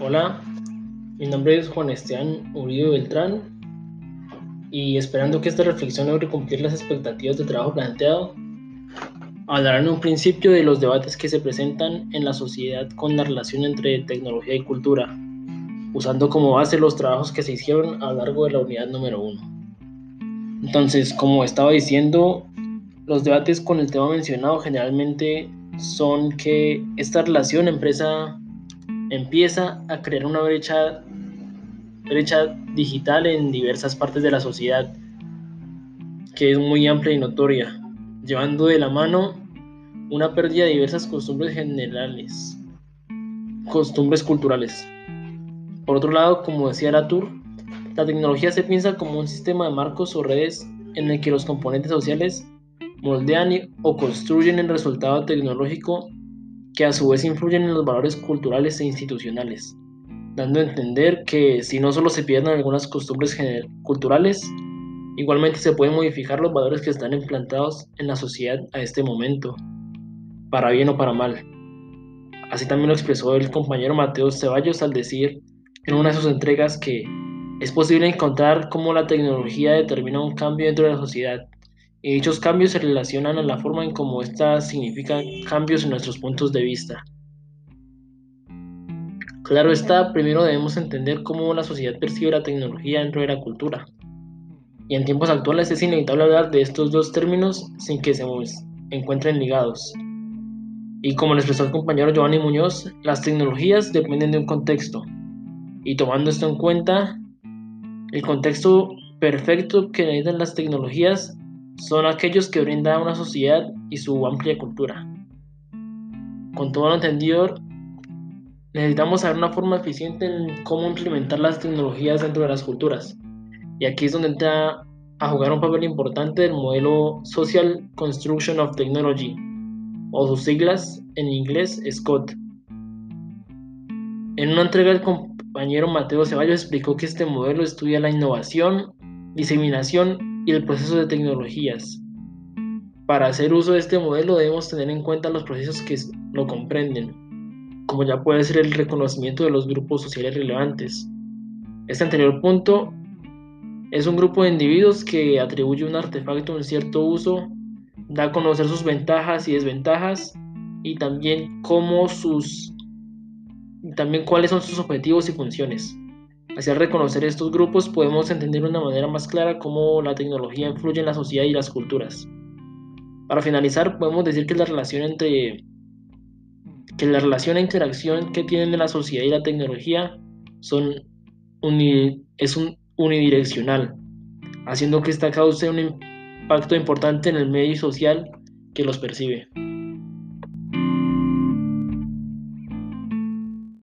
Hola, mi nombre es Juan Esteban Uribe Beltrán y esperando que esta reflexión logre cumplir las expectativas de trabajo planteado, hablaré en un principio de los debates que se presentan en la sociedad con la relación entre tecnología y cultura, usando como base los trabajos que se hicieron a lo largo de la unidad número uno. Entonces, como estaba diciendo, los debates con el tema mencionado generalmente son que esta relación empresa empieza a crear una brecha, digital en diversas partes de la sociedad, que es muy amplia y notoria, llevando de la mano una pérdida de diversas costumbres generales, costumbres culturales. Por otro lado, como decía Latour, la tecnología se piensa como un sistema de marcos o redes en el que los componentes sociales moldean o construyen el resultado tecnológico que a su vez influyen en los valores culturales e institucionales, dando a entender que si no solo se pierden algunas costumbres culturales, igualmente se pueden modificar los valores que están implantados en la sociedad a este momento, para bien o para mal. Así también lo expresó el compañero Mateo Ceballos al decir en una de sus entregas que es posible encontrar cómo la tecnología determina un cambio dentro de la sociedad dichos cambios se relacionan a la forma en cómo éstas significan cambios en nuestros puntos de vista. Claro está, primero debemos entender cómo la sociedad percibe la tecnología dentro de la cultura. Y en tiempos actuales es inevitable hablar de estos dos términos sin que se encuentren ligados. Y como lo expresó el compañero Giovanni Muñoz, las tecnologías dependen de un contexto. Y tomando esto en cuenta, el contexto perfecto que necesitan las tecnologías son aquellos que brindan una sociedad y su amplia cultura. Con todo lo entendido, necesitamos saber una forma eficiente en cómo implementar las tecnologías dentro de las culturas. Y aquí es donde entra a jugar un papel importante el modelo Social Construction of Technology, o sus siglas en inglés SCOT. En una entrega el compañero Mateo Ceballos explicó que este modelo estudia la innovación, diseminación y el proceso de tecnologías. Para hacer uso de este modelo debemos tener en cuenta los procesos que lo comprenden, como ya puede ser el reconocimiento de los grupos sociales relevantes. Este anterior punto es un grupo de individuos que atribuye un artefacto un cierto uso, da a conocer sus ventajas y desventajas y también cómo sus también cuáles son sus objetivos y funciones. Hacia reconocer estos grupos podemos entender de una manera más clara cómo la tecnología influye en la sociedad y las culturas. Para finalizar, podemos decir que la relación entre que la relación e interacción que tienen la sociedad y la tecnología son es un unidireccional, haciendo que esta cause un impacto importante en el medio social que los percibe.